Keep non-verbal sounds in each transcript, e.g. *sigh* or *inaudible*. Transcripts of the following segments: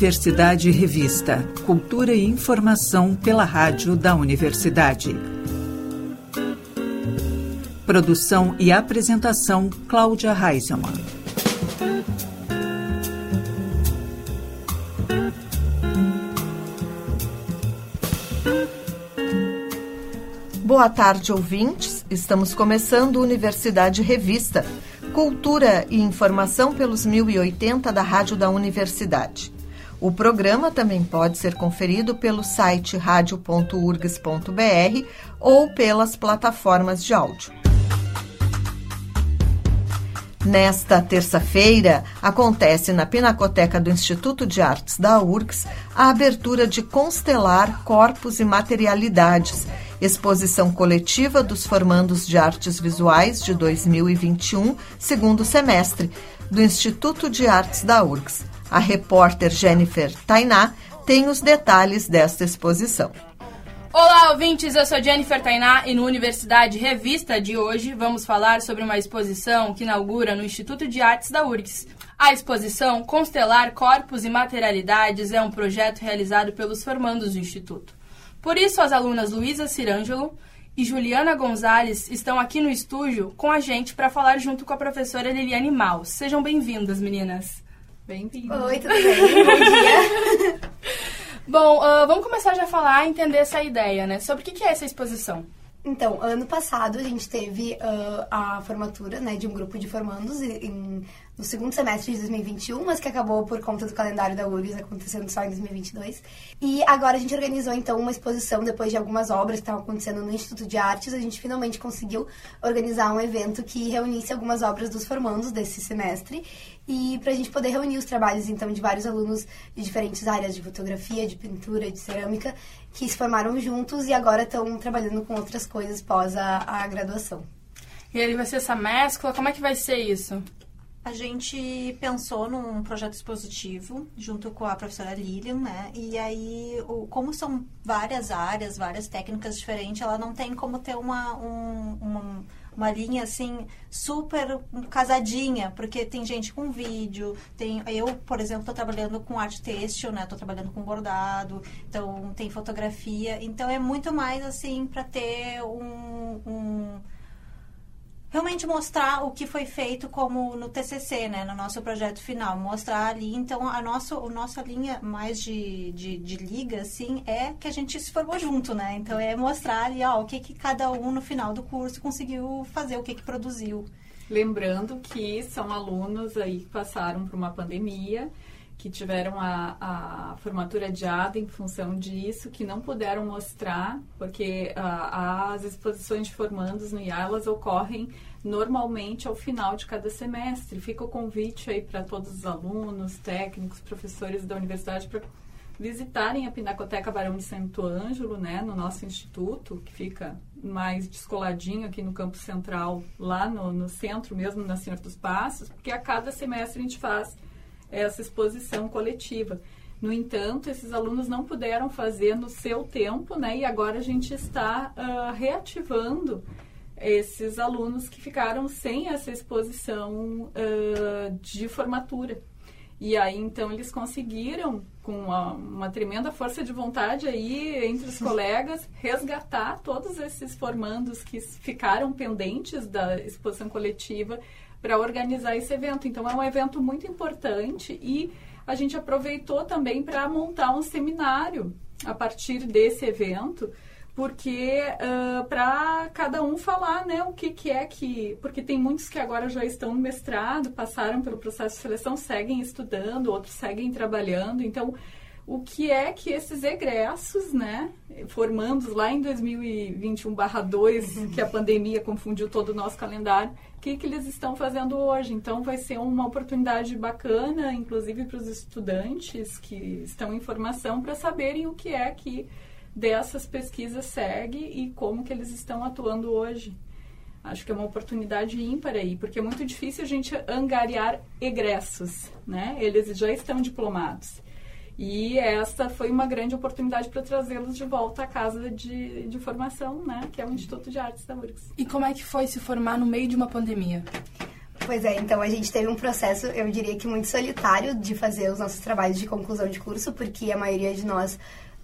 Universidade Revista. Cultura e informação pela rádio da Universidade. Produção e apresentação Cláudia Reisemann. Boa tarde, ouvintes. Estamos começando Universidade Revista, cultura e informação pelos 1080 da Rádio da Universidade. O programa também pode ser conferido pelo site radio.urgs.br ou pelas plataformas de áudio. Nesta terça-feira, acontece na Pinacoteca do Instituto de Artes da URGS a abertura de Constelar Corpos e Materialidades, exposição coletiva dos formandos de artes visuais de 2021, segundo semestre, do Instituto de Artes da URGS. A repórter Jennifer Tainá tem os detalhes desta exposição. Olá, ouvintes! Eu sou Jennifer Tainá e no Universidade Revista de hoje vamos falar sobre uma exposição que inaugura no Instituto de Artes da URGS. A exposição Constelar Corpos e Materialidades é um projeto realizado pelos formandos do Instituto. Por isso, as alunas Luísa Cirângelo e Juliana Gonzalez estão aqui no estúdio com a gente para falar junto com a professora Liliane Maus. Sejam bem-vindas, meninas! Bem-vinda. Oi, tudo bem? Bom dia. *laughs* Bom, uh, vamos começar já a falar, entender essa ideia, né? Sobre o que é essa exposição? Então, ano passado a gente teve uh, a formatura né, de um grupo de formandos em, no segundo semestre de 2021, mas que acabou por conta do calendário da URGS acontecendo só em 2022. E agora a gente organizou então uma exposição depois de algumas obras que estavam acontecendo no Instituto de Artes. A gente finalmente conseguiu organizar um evento que reunisse algumas obras dos formandos desse semestre e para a gente poder reunir os trabalhos então de vários alunos de diferentes áreas de fotografia, de pintura, de cerâmica que se formaram juntos e agora estão trabalhando com outras coisas pós a, a graduação. E ele vai ser essa mescla? Como é que vai ser isso? A gente pensou num projeto expositivo junto com a professora Lilian, né? E aí, o, como são várias áreas, várias técnicas diferentes, ela não tem como ter uma, um, uma, uma linha assim super casadinha, porque tem gente com vídeo, tem eu, por exemplo, estou trabalhando com arte têxtil, né? Estou trabalhando com bordado, então tem fotografia, então é muito mais assim para ter um, um realmente mostrar o que foi feito como no TCC, né, no nosso projeto final, mostrar ali, então a nossa, a nossa linha mais de, de, de, liga, assim, é que a gente se formou junto, né, então é mostrar ali, ó, o que que cada um no final do curso conseguiu fazer, o que que produziu. Lembrando que são alunos aí que passaram por uma pandemia, que tiveram a, a formatura adiada em função disso, que não puderam mostrar, porque uh, as exposições de formandos no IA, elas ocorrem normalmente ao final de cada semestre. Fica o convite aí para todos os alunos, técnicos, professores da universidade para visitarem a Pinacoteca Barão de Santo Ângelo, né, no nosso instituto, que fica mais descoladinho aqui no campo central, lá no, no centro mesmo, na Senhor dos Passos, porque a cada semestre a gente faz essa exposição coletiva. No entanto, esses alunos não puderam fazer no seu tempo, né? E agora a gente está uh, reativando esses alunos que ficaram sem essa exposição uh, de formatura. E aí, então, eles conseguiram, com uma, uma, tremenda força de vontade aí entre os *laughs* colegas, resgatar todos esses formandos que ficaram pendentes da exposição coletiva para organizar esse evento. Então, é um evento muito importante e a gente aproveitou também para montar um seminário a partir desse evento, porque uh, para cada um falar né, o que, que é que. Porque tem muitos que agora já estão no mestrado, passaram pelo processo de seleção, seguem estudando, outros seguem trabalhando. Então, o que é que esses egressos, né, formandos lá em 2021/2, que a pandemia confundiu todo o nosso calendário, o que, que eles estão fazendo hoje? Então, vai ser uma oportunidade bacana, inclusive para os estudantes que estão em formação, para saberem o que é que dessas pesquisas segue e como que eles estão atuando hoje. Acho que é uma oportunidade ímpar aí, porque é muito difícil a gente angariar egressos, né? Eles já estão diplomados. E essa foi uma grande oportunidade para trazê-los de volta à casa de, de formação, né, que é o Instituto de Artes da URGS. E como é que foi se formar no meio de uma pandemia? Pois é, então a gente teve um processo, eu diria que muito solitário, de fazer os nossos trabalhos de conclusão de curso, porque a maioria de nós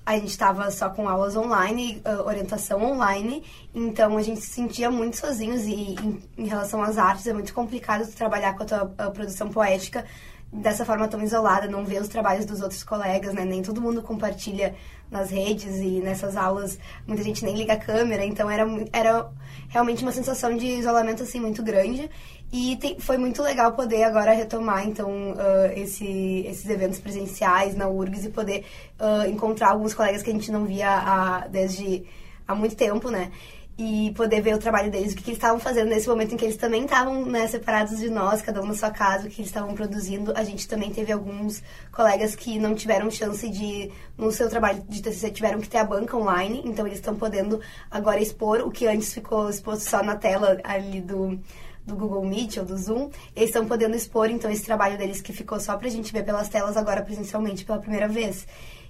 a gente estava só com aulas online, uh, orientação online, então a gente se sentia muito sozinhos e em, em relação às artes é muito complicado trabalhar com a tua a produção poética dessa forma tão isolada, não ver os trabalhos dos outros colegas, né? Nem todo mundo compartilha nas redes e nessas aulas muita gente nem liga a câmera, então era, era realmente uma sensação de isolamento assim muito grande e tem, foi muito legal poder agora retomar então uh, esse, esses eventos presenciais na URGS e poder uh, encontrar alguns colegas que a gente não via há, desde há muito tempo, né? E poder ver o trabalho deles, o que, que eles estavam fazendo nesse momento em que eles também estavam né, separados de nós, cada um na sua casa, o que eles estavam produzindo. A gente também teve alguns colegas que não tiveram chance de, no seu trabalho de TCC, tiveram que ter a banca online, então eles estão podendo agora expor o que antes ficou exposto só na tela ali do, do Google Meet ou do Zoom, eles estão podendo expor, então, esse trabalho deles que ficou só pra gente ver pelas telas agora presencialmente pela primeira vez.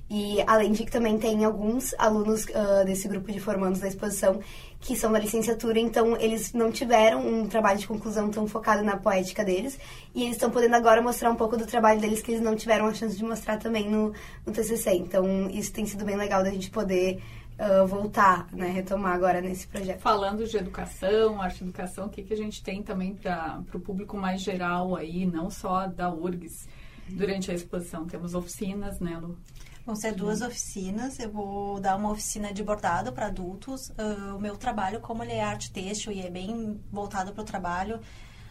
E além de que também tem alguns alunos uh, desse grupo de formandos da exposição que são da licenciatura, então eles não tiveram um trabalho de conclusão tão focado na poética deles, e eles estão podendo agora mostrar um pouco do trabalho deles que eles não tiveram a chance de mostrar também no, no TCC. Então isso tem sido bem legal da gente poder uh, voltar, né, retomar agora nesse projeto. Falando de educação, arte educação, o que, que a gente tem também para o público mais geral aí, não só da URGS, durante a exposição? Temos oficinas, né, Lu? Vão ser duas oficinas. Eu vou dar uma oficina de bordado para adultos. Uh, o meu trabalho, como ele é arte têxtil e é bem voltado para o trabalho,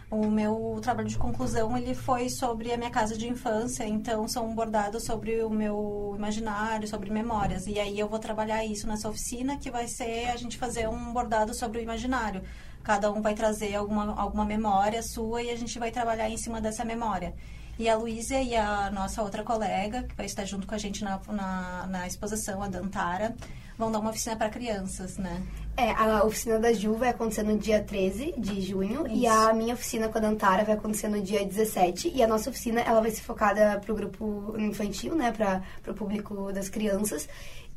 o meu trabalho de conclusão ele foi sobre a minha casa de infância. Então, são bordados sobre o meu imaginário, sobre memórias. E aí eu vou trabalhar isso nessa oficina, que vai ser a gente fazer um bordado sobre o imaginário. Cada um vai trazer alguma, alguma memória sua e a gente vai trabalhar em cima dessa memória. E a Luísa e a nossa outra colega, que vai estar junto com a gente na, na, na exposição, a Dantara, vão dar uma oficina para crianças, né? É, a oficina da Ju vai acontecer no dia 13 de junho Isso. e a minha oficina com a Dantara vai acontecer no dia 17 e a nossa oficina ela vai ser focada para o grupo infantil, né, para o público das crianças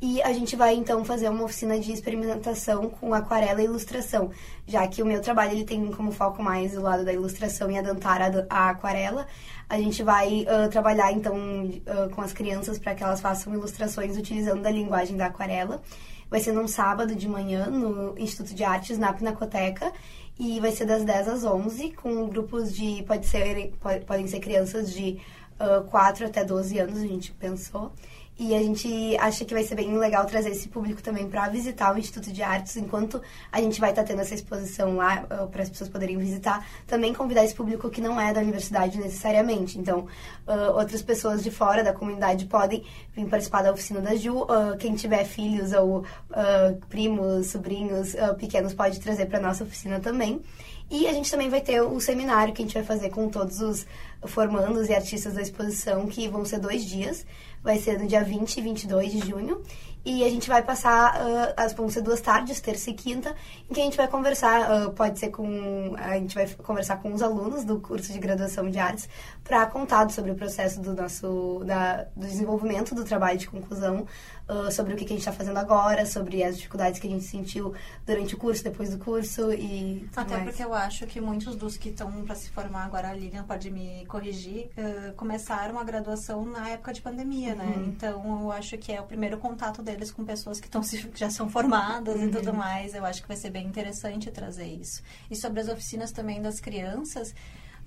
e a gente vai então fazer uma oficina de experimentação com aquarela e ilustração, já que o meu trabalho ele tem como foco mais o lado da ilustração e a Dantara a aquarela. A gente vai uh, trabalhar então uh, com as crianças para que elas façam ilustrações utilizando a linguagem da aquarela. Vai ser num sábado de manhã no Instituto de Artes, na Pinacoteca, e vai ser das 10 às 11, com grupos de. Pode ser, pode, podem ser crianças de uh, 4 até 12 anos, a gente pensou. E a gente acha que vai ser bem legal trazer esse público também para visitar o Instituto de Artes, enquanto a gente vai estar tá tendo essa exposição lá uh, para as pessoas poderem visitar. Também convidar esse público que não é da universidade necessariamente. Então, uh, outras pessoas de fora da comunidade podem vir participar da oficina da Ju. Uh, quem tiver filhos ou primos, sobrinhos pequenos pode trazer para nossa oficina também. E a gente também vai ter o seminário que a gente vai fazer com todos os formandos e artistas da exposição, que vão ser dois dias vai ser no dia 20 e 22 de junho. E a gente vai passar, uh, as, vão ser duas tardes, terça e quinta, em que a gente vai conversar, uh, pode ser com, a gente vai conversar com os alunos do curso de graduação de artes para contar sobre o processo do nosso, da, do desenvolvimento do trabalho de conclusão, uh, sobre o que, que a gente está fazendo agora, sobre as dificuldades que a gente sentiu durante o curso, depois do curso e Até mais. porque eu acho que muitos dos que estão para se formar agora, a Lilian pode me corrigir, uh, começaram a graduação na época de pandemia, né? uhum. né? Então eu acho que é o primeiro contato deles com pessoas que, estão *laughs* já são formadas uhum. e tudo mais. Eu acho que vai ser bem interessante trazer isso. E sobre as oficinas também das crianças,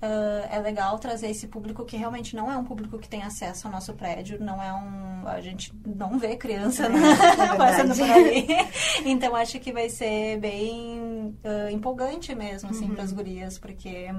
uh, é legal trazer esse público que realmente não é um público que tem acesso ao nosso prédio, não é um. A gente não vê criança né? é, passando por ali. *laughs* então acho que vai ser bem uh, empolgante mesmo, assim, uhum. para as gurias, porque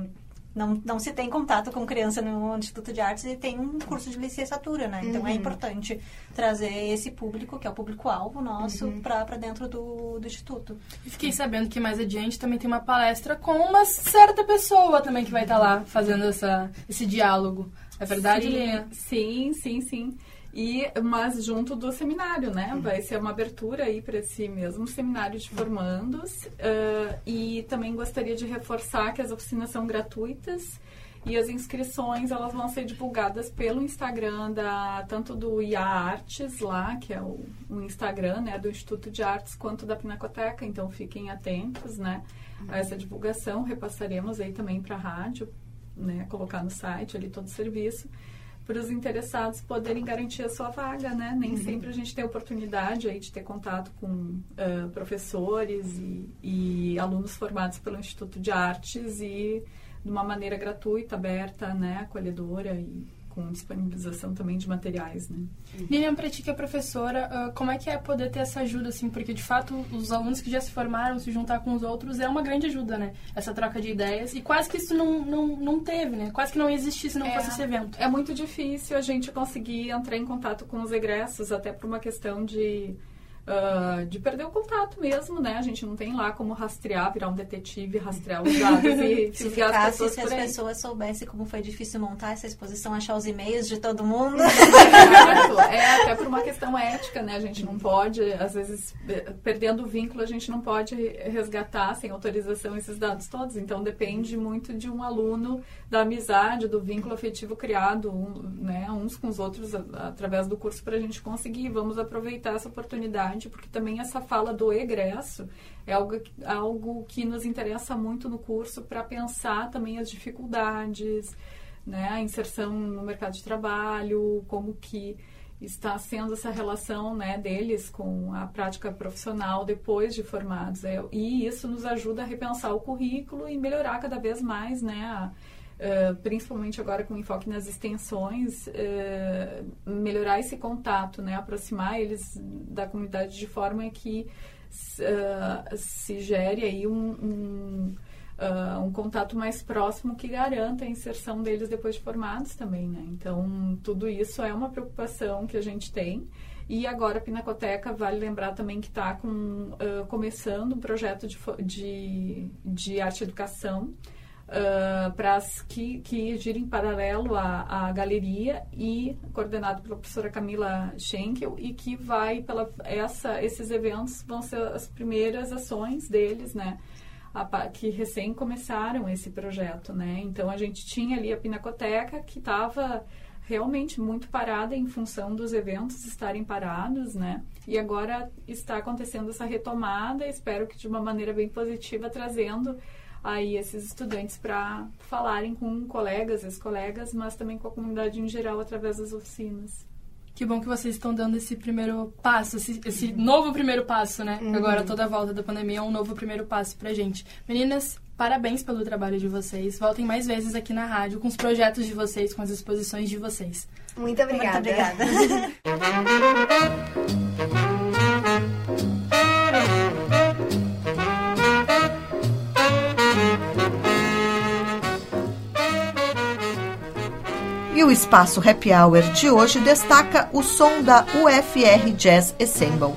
não, não se tem contato com criança no Instituto de Artes e tem um curso de licenciatura, né? Então é uhum. é importante trazer esse público, que é o público-alvo nosso, uhum. para dentro do, do Instituto. E fiquei sabendo que mais adiante também tem uma palestra com uma certa pessoa também que vai estar lá fazendo essa, esse diálogo. É verdade, Linha? Sim, sim, sim. E, mas junto do seminário, né? Vai ser uma abertura aí para esse mesmo seminário de formandos. Uh, e também gostaria de reforçar que as oficinas são gratuitas E as inscrições elas vão ser divulgadas pelo Instagram da tanto do IA Artes lá, que é o, o Instagram né, do Instituto de Artes, quanto da Pinacoteca. Então fiquem atentos né, a essa divulgação. Repassaremos aí também para a rádio, né, colocar no site ali todo o serviço para os interessados poderem garantir a sua vaga, né? Nem uhum. sempre a gente tem oportunidade aí de ter contato com uh, professores e, e, alunos formados pelo Instituto de Artes e de uma maneira gratuita, aberta, né, acolhedora e com disponibilização também de materiais, né? Lilian, para ti que é professora, uh, como é que é poder ter essa ajuda, assim? Porque, de fato, os alunos que já se formaram, se juntar com os outros, é uma grande ajuda, né? Essa troca de ideias. E quase que isso não, não, não teve, né? Quase que não existisse se não é, fosse esse evento. É muito difícil a gente conseguir entrar em contato com os egressos, até por uma questão de uh, de perder o contato mesmo, né? A gente não tem lá como rastrear, virar um detetive, rastrear os dados e *laughs* se ficar as pessoas se as pessoas soubessem como foi difícil montar essa exposição, achar os e-mails de todo mundo. é, até por uma questão ética, né? A gente não pode, às vezes, perdendo o vínculo, a gente não pode resgatar sem autorização esses dados todos. Então, depende muito de um aluno, da amizade, do vínculo afetivo criado, um, né? Uns com os outros, através do curso, para a gente conseguir. Vamos aproveitar essa oportunidade porque também essa fala do egresso é algo, algo que nos interessa muito no curso para pensar também as dificuldades, né, a inserção no mercado de trabalho, como que está sendo essa relação né, deles com a prática profissional depois de formados. É, e isso nos ajuda a repensar o currículo e melhorar cada vez mais né, a, Uh, principalmente agora com enfoque nas extensões, uh, melhorar esse contato, né, aproximar eles da comunidade de forma que uh, se gere aí um, um, um, contato mais próximo que garanta a inserção deles depois de formados também, né? Então, tudo isso é uma preocupação que a gente tem. E agora a Pinacoteca, vale lembrar também que está começando um projeto de, de, de arte e educação, uh, para que, que gira em paralelo à, à galeria e coordenado pela professora Camila Schenkel e que vai pela essa esses eventos vão ser as primeiras ações deles, né? Que recém começaram esse projeto, né? Então a gente tinha ali a Pinacoteca que estava realmente muito parada em função dos eventos estarem parados, né? E agora está acontecendo essa retomada, espero que de uma maneira bem positiva, trazendo aí esses estudantes para falarem com colegas, ex-colegas, mas também com a comunidade em geral através das oficinas. Que bom que vocês estão dando esse primeiro passo, esse, esse novo primeiro passo, né? Uhum. Agora toda a volta da pandemia é um novo primeiro passo pra gente. Meninas, parabéns pelo trabalho de vocês. Voltem mais vezes aqui na rádio com os projetos de vocês, com as exposições de vocês. Muito obrigada. Muito obrigada. *laughs* E o espaço Happy Hour de hoje destaca o som da UFR Jazz Ensemble.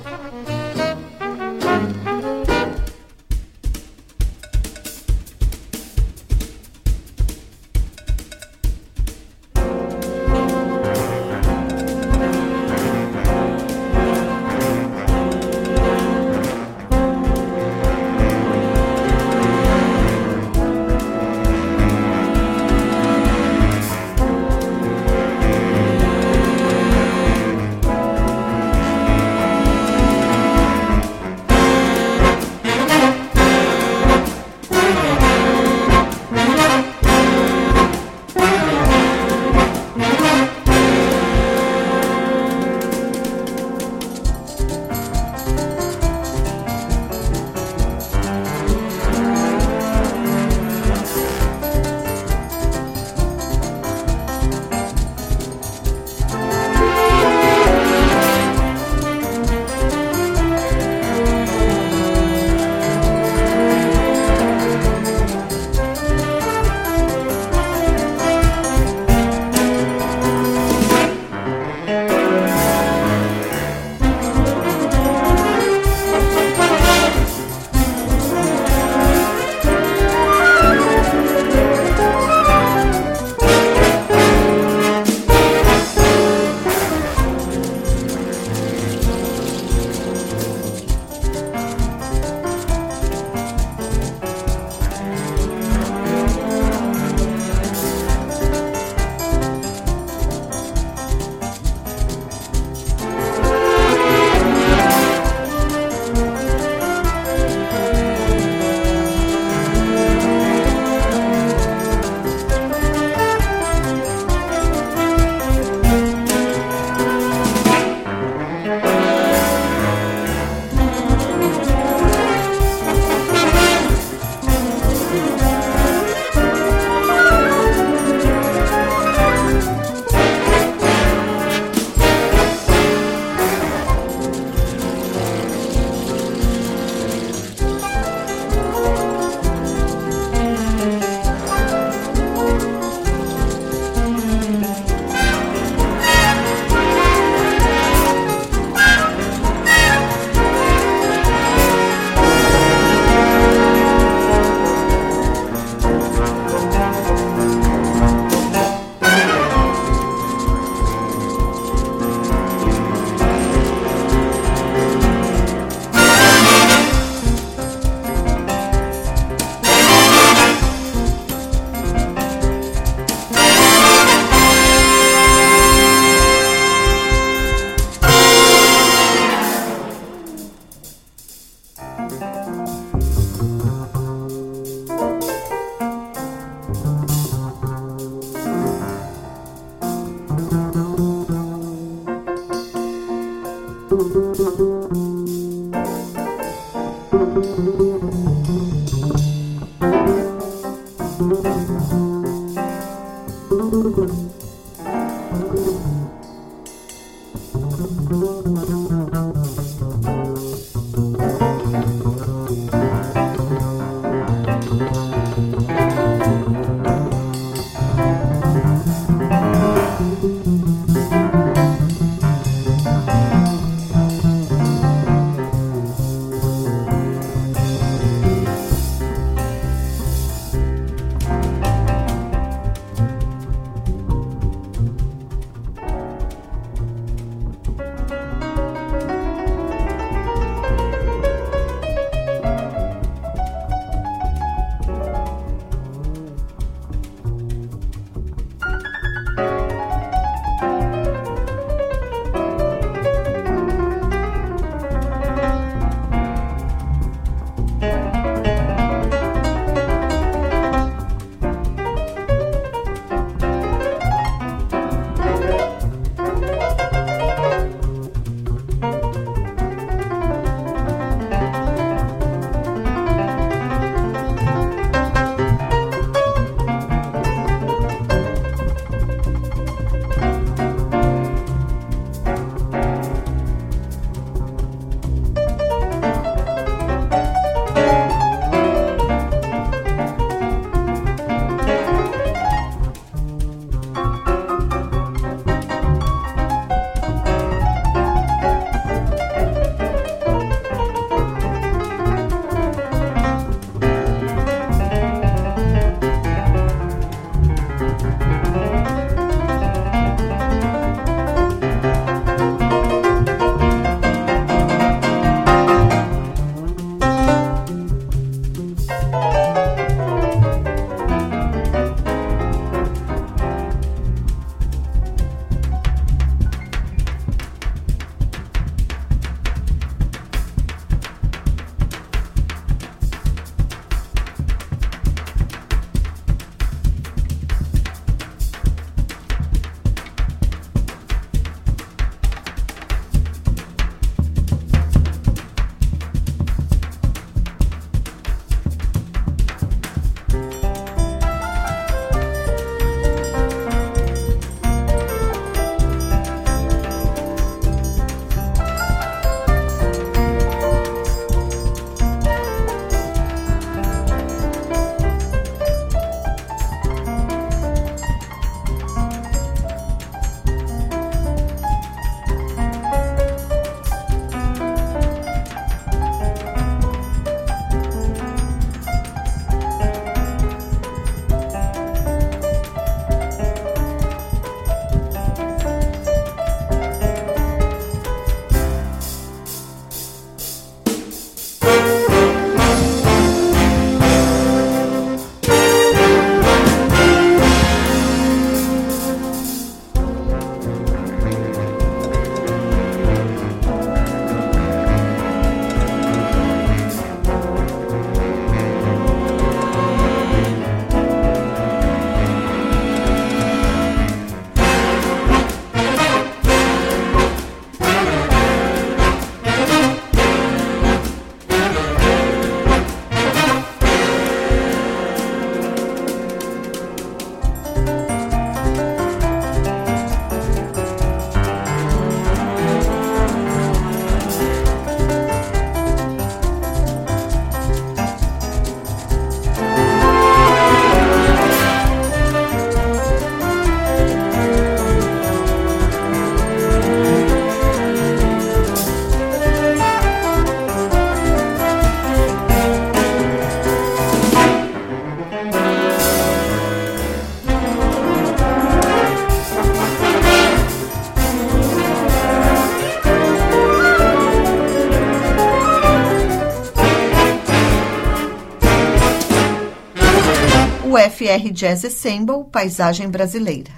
FR Jazz Ensemble Paisagem Brasileira.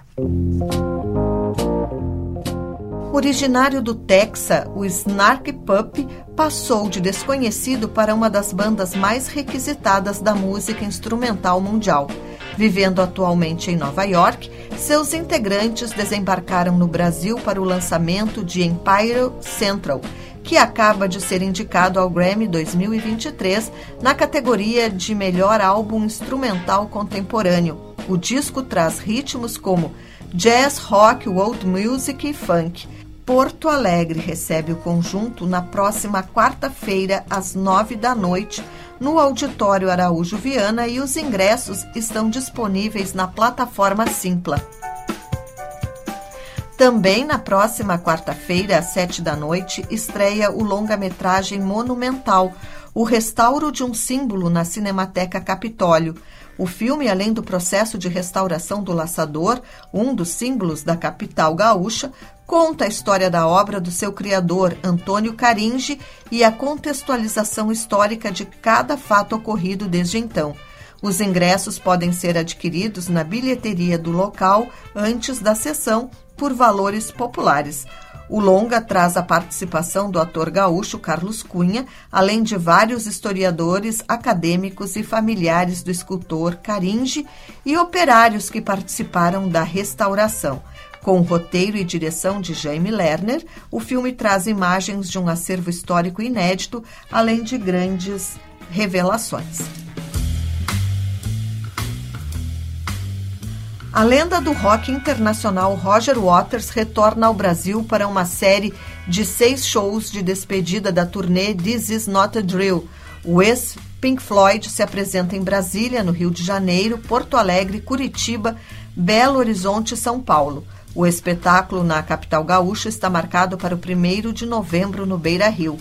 Originário do Texas, o Snark Pup passou de desconhecido para uma das bandas mais requisitadas da música instrumental mundial. Vivendo atualmente em Nova York, seus integrantes desembarcaram no Brasil para o lançamento de Empire Central, que acaba de ser indicado ao Grammy 2023 na categoria de Melhor Álbum Instrumental Contemporâneo. O disco traz ritmos como jazz, rock, world music e funk. Porto Alegre recebe o conjunto na próxima quarta-feira, às nove da noite, no Auditório Araújo Viana e os ingressos estão disponíveis na plataforma Simpla. Também na próxima quarta-feira, às sete da noite, estreia o longa-metragem Monumental, o restauro de um símbolo na Cinemateca Capitólio. O filme, além do processo de restauração do laçador, um dos símbolos da capital gaúcha, conta a história da obra do seu criador, Antônio Caringe, e a contextualização histórica de cada fato ocorrido desde então. Os ingressos podem ser adquiridos na bilheteria do local antes da sessão por valores populares. O longa traz a participação do ator gaúcho Carlos Cunha, além de vários historiadores, acadêmicos e familiares do escultor Caringe e operários que participaram da restauração. Com roteiro e direção de Jaime Lerner, o filme traz imagens de um acervo histórico inédito, além de grandes revelações. A lenda do rock internacional Roger Waters retorna ao Brasil para uma série de seis shows de despedida da turnê This Is Not a Drill. O ex-Pink Floyd se apresenta em Brasília, no Rio de Janeiro, Porto Alegre, Curitiba, Belo Horizonte e São Paulo. O espetáculo na capital gaúcha está marcado para o 1 de novembro no Beira Rio.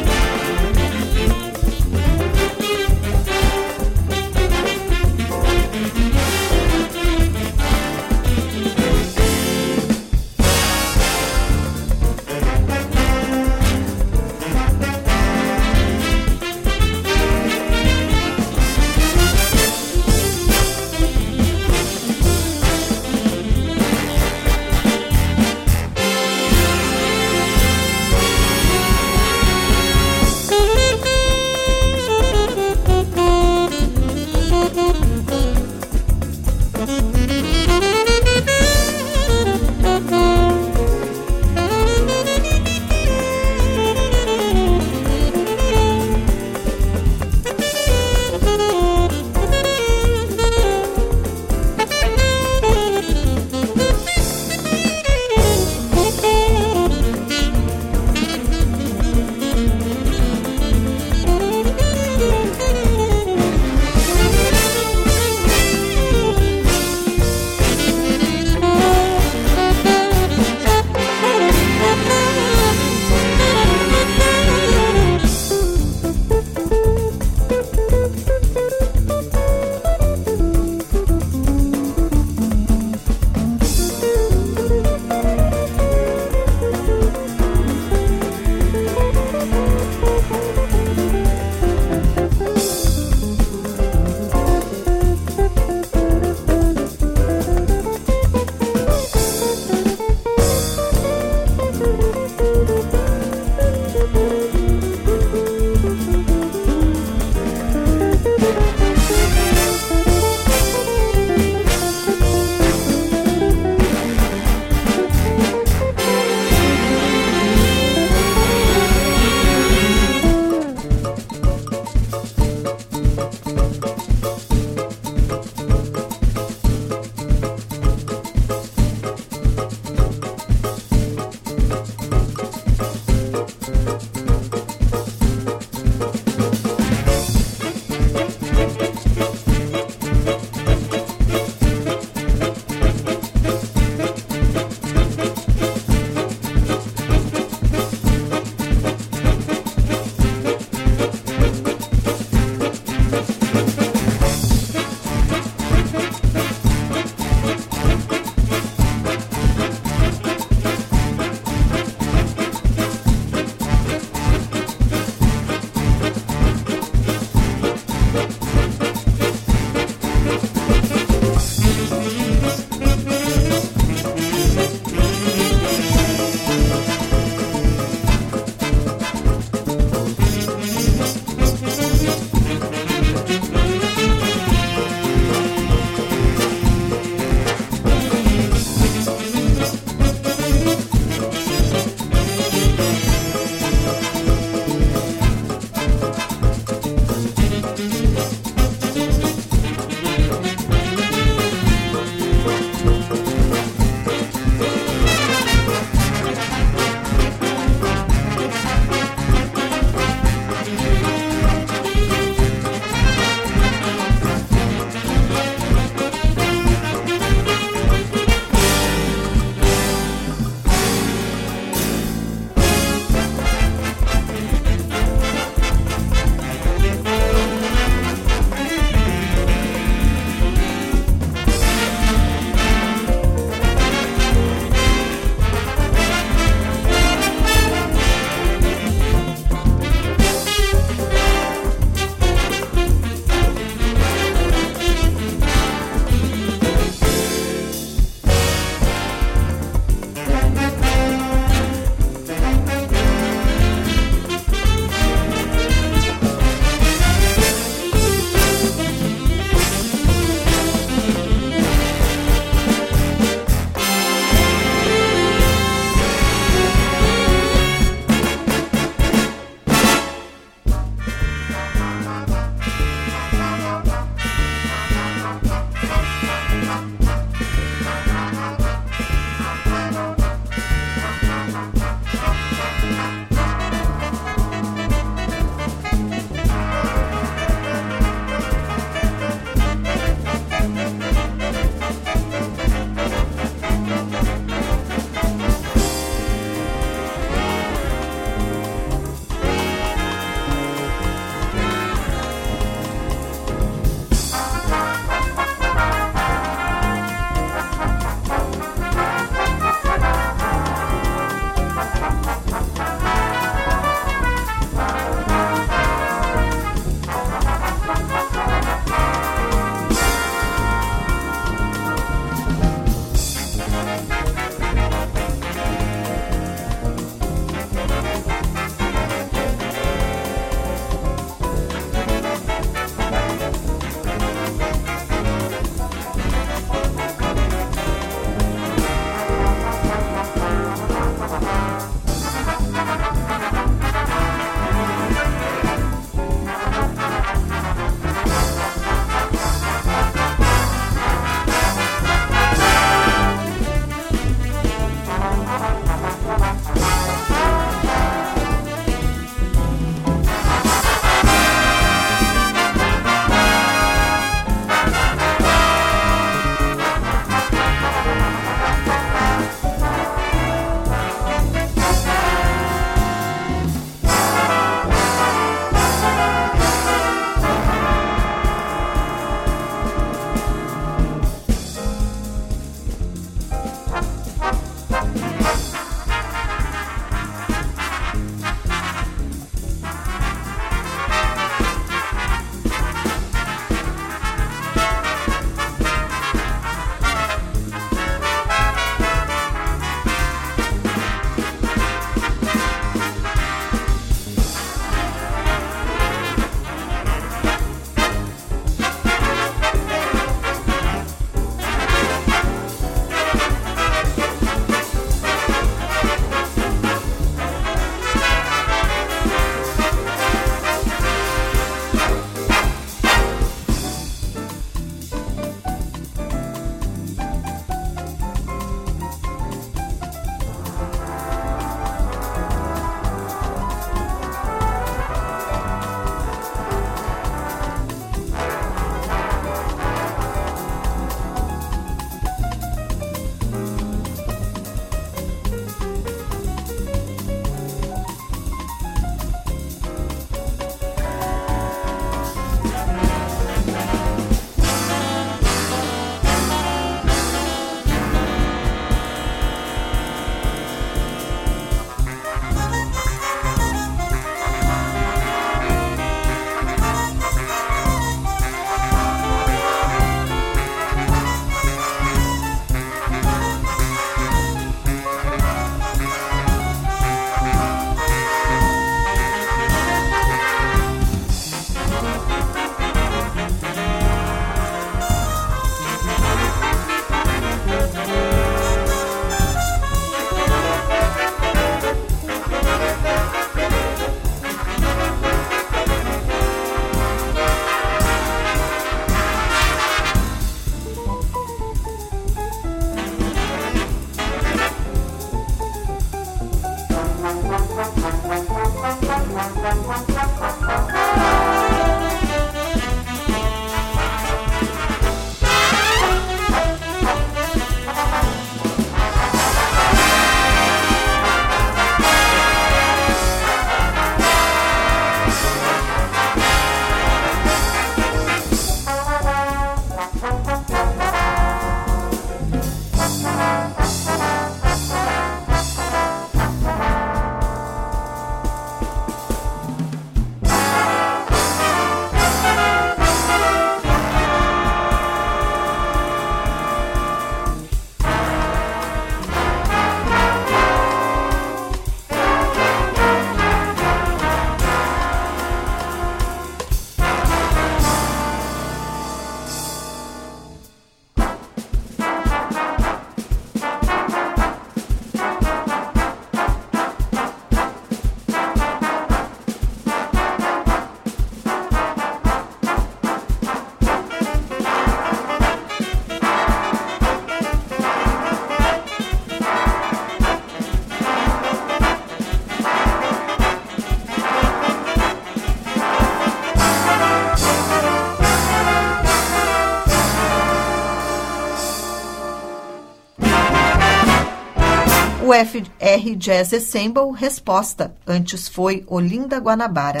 FR Jazz Ensemble resposta, antes foi Olinda Guanabara.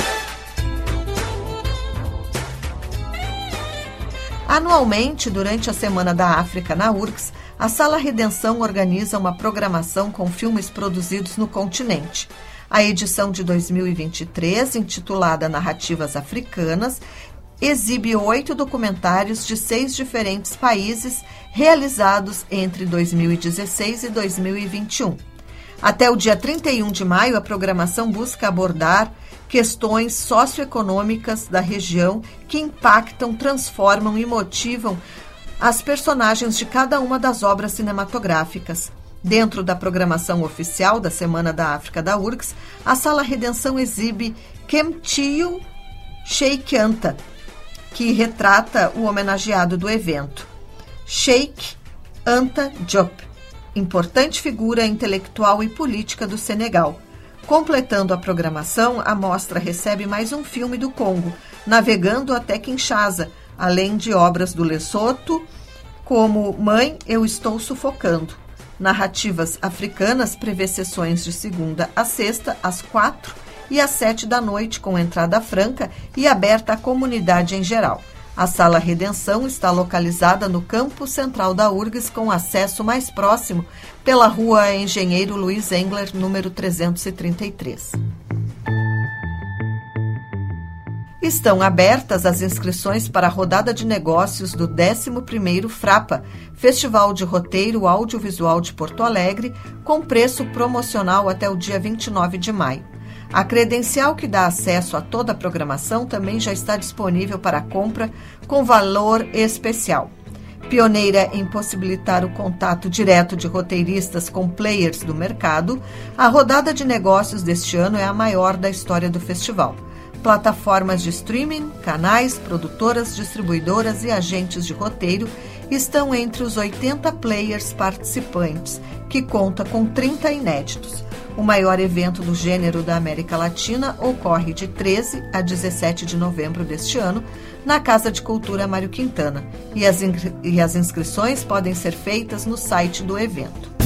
Anualmente, durante a Semana da África na URGS, a Sala Redenção organiza uma programação com filmes produzidos no continente. A edição de 2023, intitulada Narrativas Africanas, exibe oito documentários de seis diferentes países realizados entre 2016 e 2021. Até o dia 31 de maio, a programação busca abordar questões socioeconômicas da região que impactam, transformam e motivam as personagens de cada uma das obras cinematográficas. Dentro da programação oficial da Semana da África da URGS, a Sala Redenção exibe Kemtio Sheikanta, que retrata o homenageado do evento, Sheikh Anta Diop, importante figura intelectual e política do Senegal. Completando a programação, a mostra recebe mais um filme do Congo, navegando até Kinshasa, além de obras do Lesoto, como Mãe, Eu Estou Sufocando. Narrativas africanas prevê sessões de segunda a sexta, às quatro e às sete da noite, com entrada franca e aberta à comunidade em geral. A Sala Redenção está localizada no campo central da URGS, com acesso mais próximo pela rua Engenheiro Luiz Engler, número 333. Estão abertas as inscrições para a rodada de negócios do 11º FRAPA, Festival de Roteiro Audiovisual de Porto Alegre, com preço promocional até o dia 29 de maio. A credencial que dá acesso a toda a programação também já está disponível para compra com valor especial. Pioneira em possibilitar o contato direto de roteiristas com players do mercado, a rodada de negócios deste ano é a maior da história do festival. Plataformas de streaming, canais, produtoras, distribuidoras e agentes de roteiro estão entre os 80 players participantes, que conta com 30 inéditos. O maior evento do gênero da América Latina ocorre de 13 a 17 de novembro deste ano na Casa de Cultura Mário Quintana e as, e as inscrições podem ser feitas no site do evento.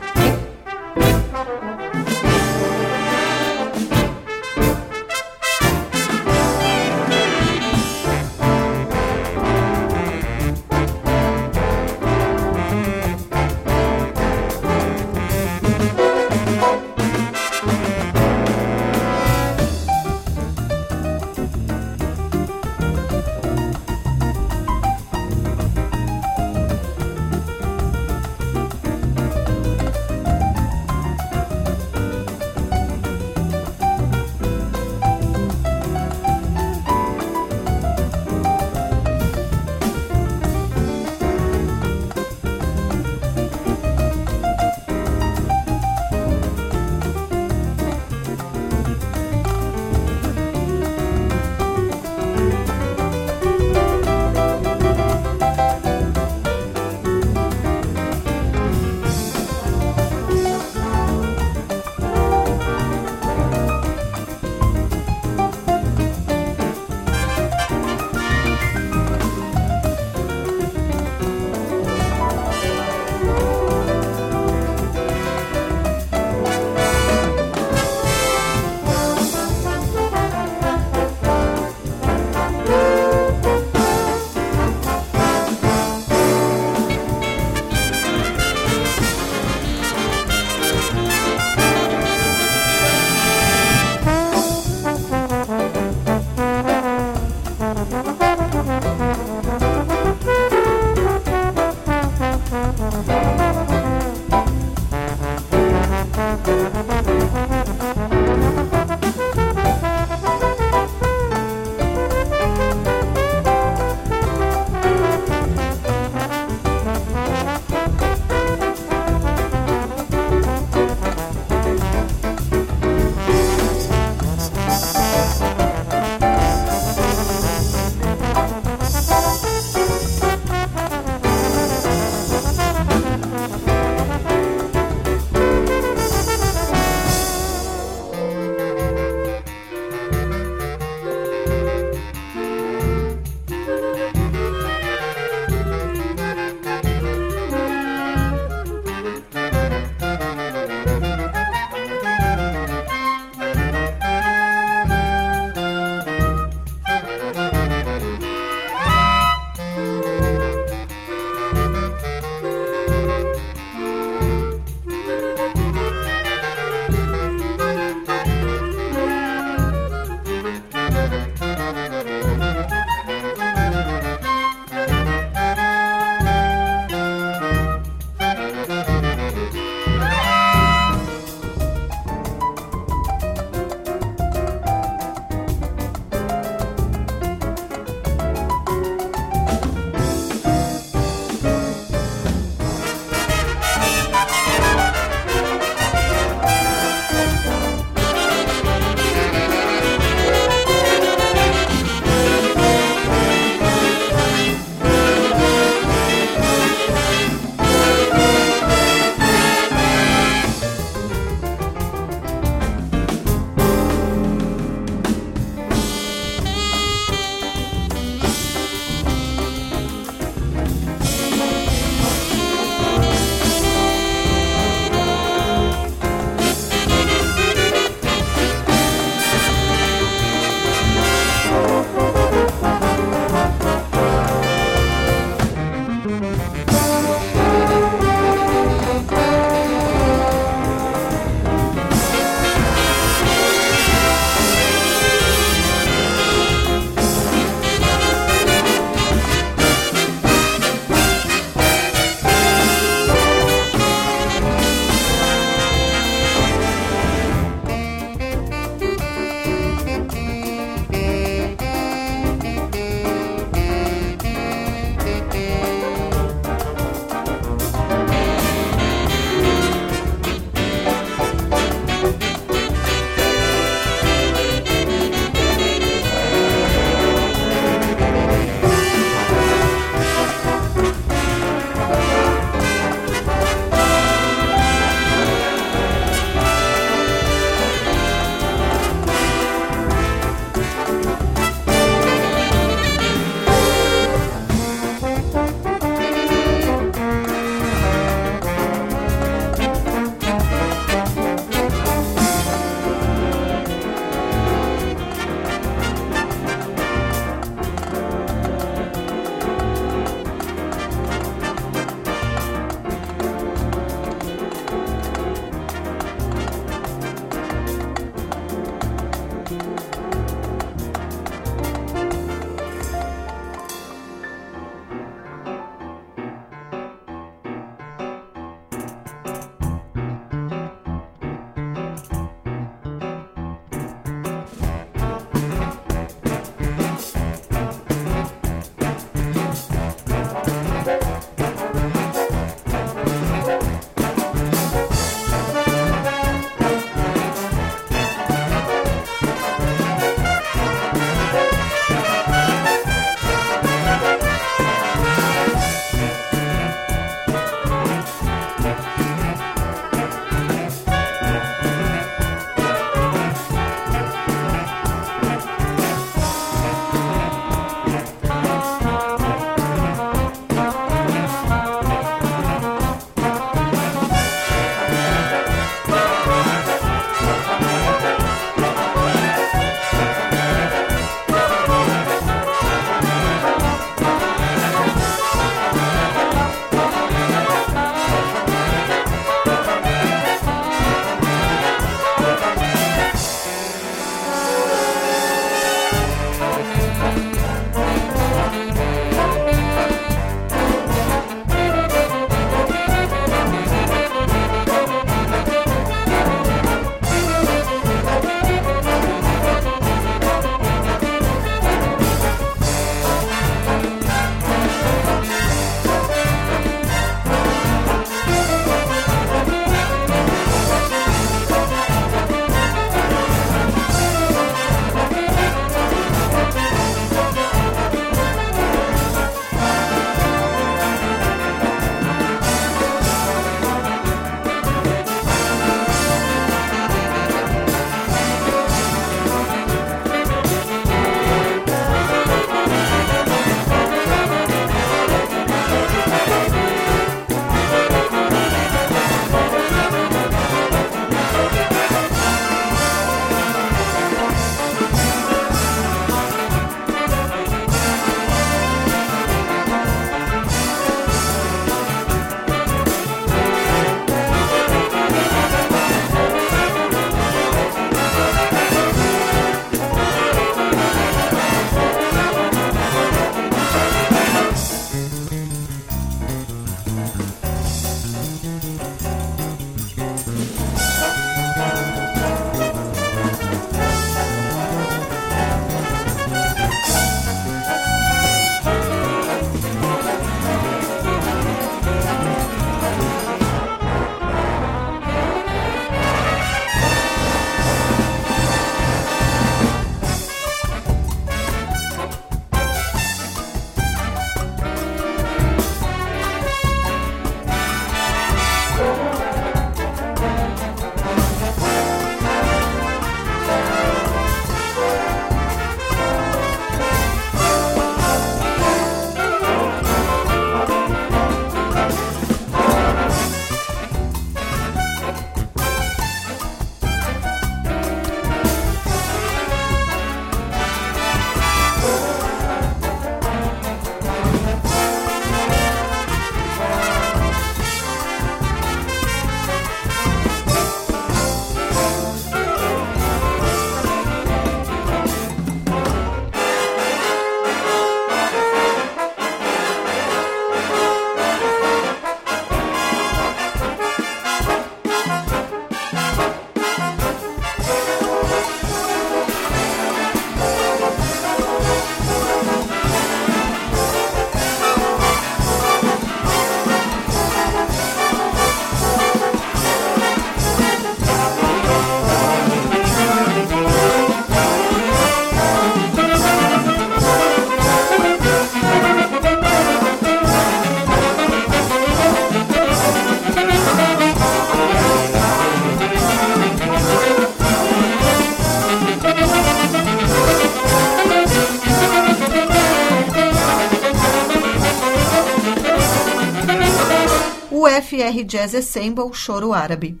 UFR Jazz Ensemble Choro Árabe.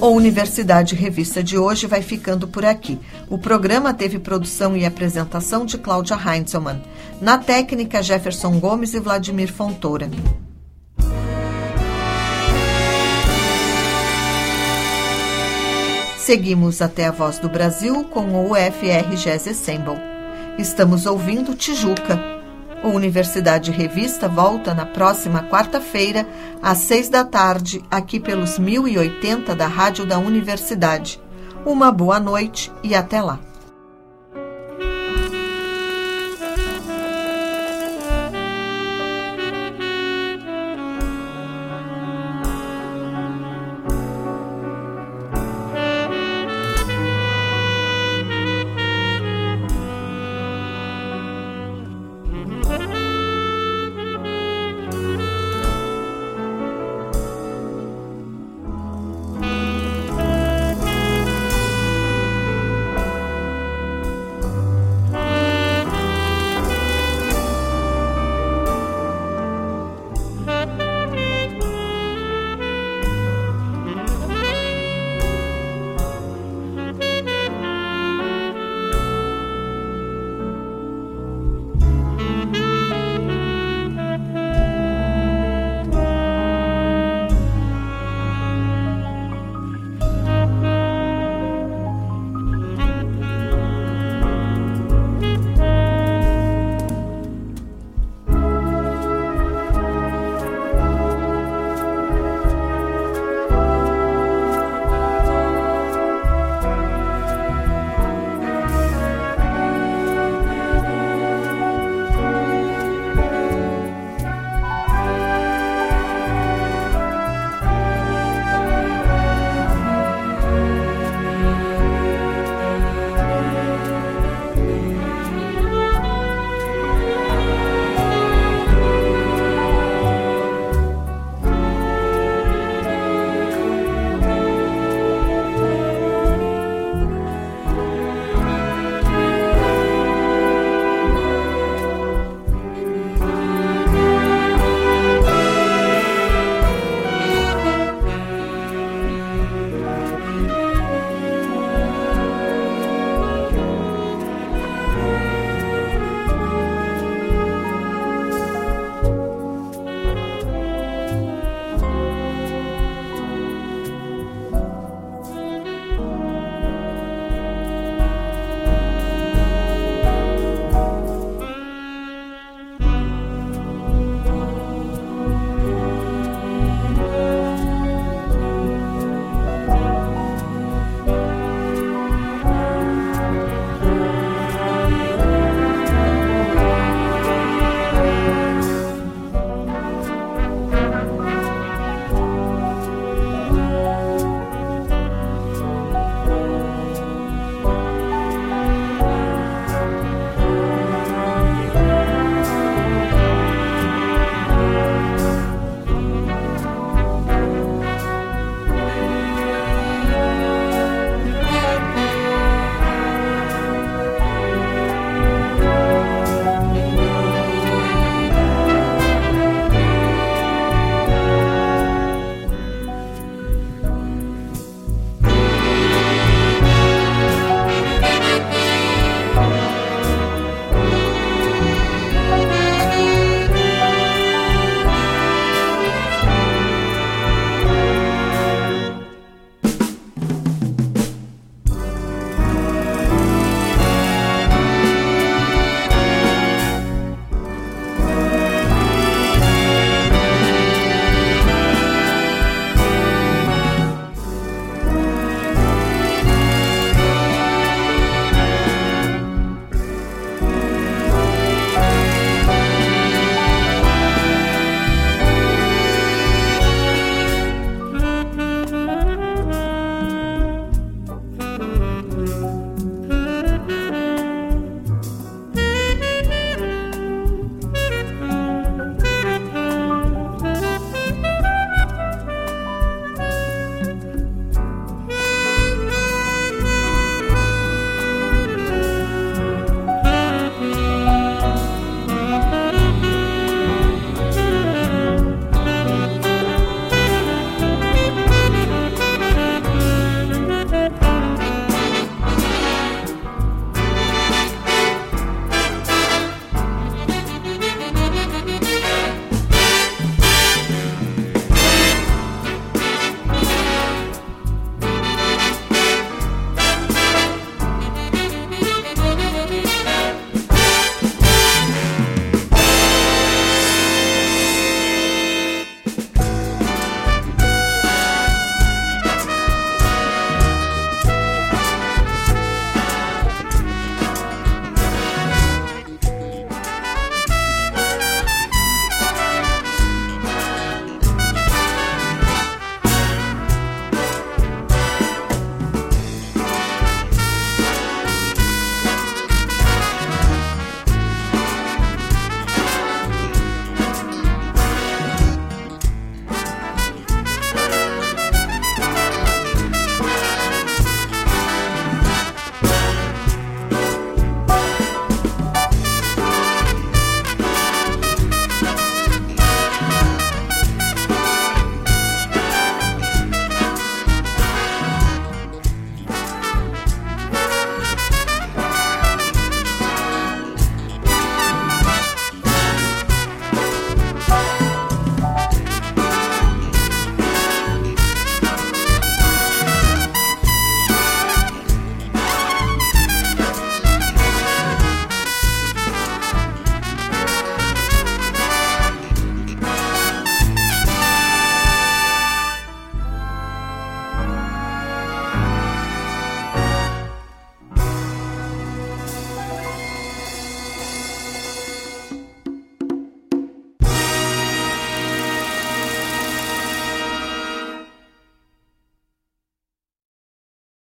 O Universidade Revista de hoje vai ficando por aqui. O programa teve produção e apresentação de Cláudia Heinzelmann. Na técnica, Jefferson Gomes e Vladimir Fontoura. Seguimos até a Voz do Brasil com o UFR Jazz Ensemble. Estamos ouvindo Tijuca. O Universidade Revista volta na próxima quarta-feira, às seis da tarde, aqui pelos 1080 da Rádio da Universidade. Uma boa noite e até lá.